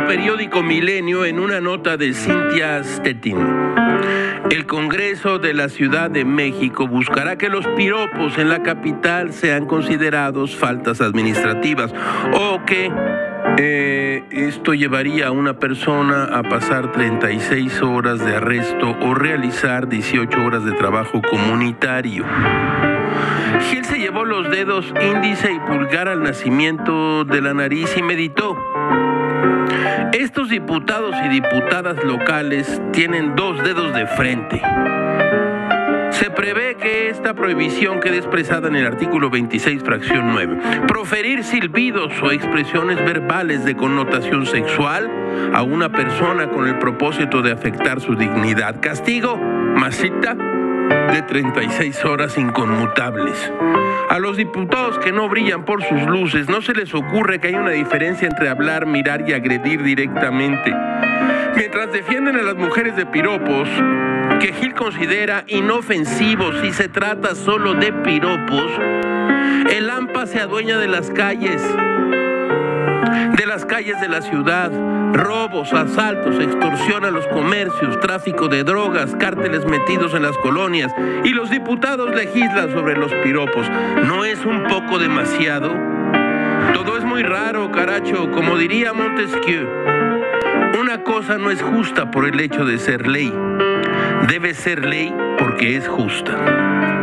periódico Milenio en una nota de Cynthia Stettin. El Congreso de la Ciudad de México buscará que los piropos en la capital sean considerados faltas administrativas o que eh, esto llevaría a una persona a pasar 36 horas de arresto o realizar 18 horas de trabajo comunitario. Gil se llevó los dedos índice y pulgar al nacimiento de la nariz y meditó. Estos diputados y diputadas locales tienen dos dedos de frente. Se prevé que esta prohibición quede expresada en el artículo 26, fracción 9. Proferir silbidos o expresiones verbales de connotación sexual a una persona con el propósito de afectar su dignidad. Castigo, masita, de 36 horas inconmutables. A los diputados que no brillan por sus luces, no se les ocurre que hay una diferencia entre hablar, mirar y agredir directamente. Mientras defienden a las mujeres de piropos, que Gil considera inofensivos si se trata solo de piropos, el AMPA se adueña de las calles, de las calles de la ciudad, robos, asaltos, extorsión a los comercios, tráfico de drogas, cárteles metidos en las colonias y los diputados legislan sobre los piropos. ¿No es un poco demasiado? Todo es muy raro, caracho, como diría Montesquieu. Una cosa no es justa por el hecho de ser ley debe ser ley porque es justa.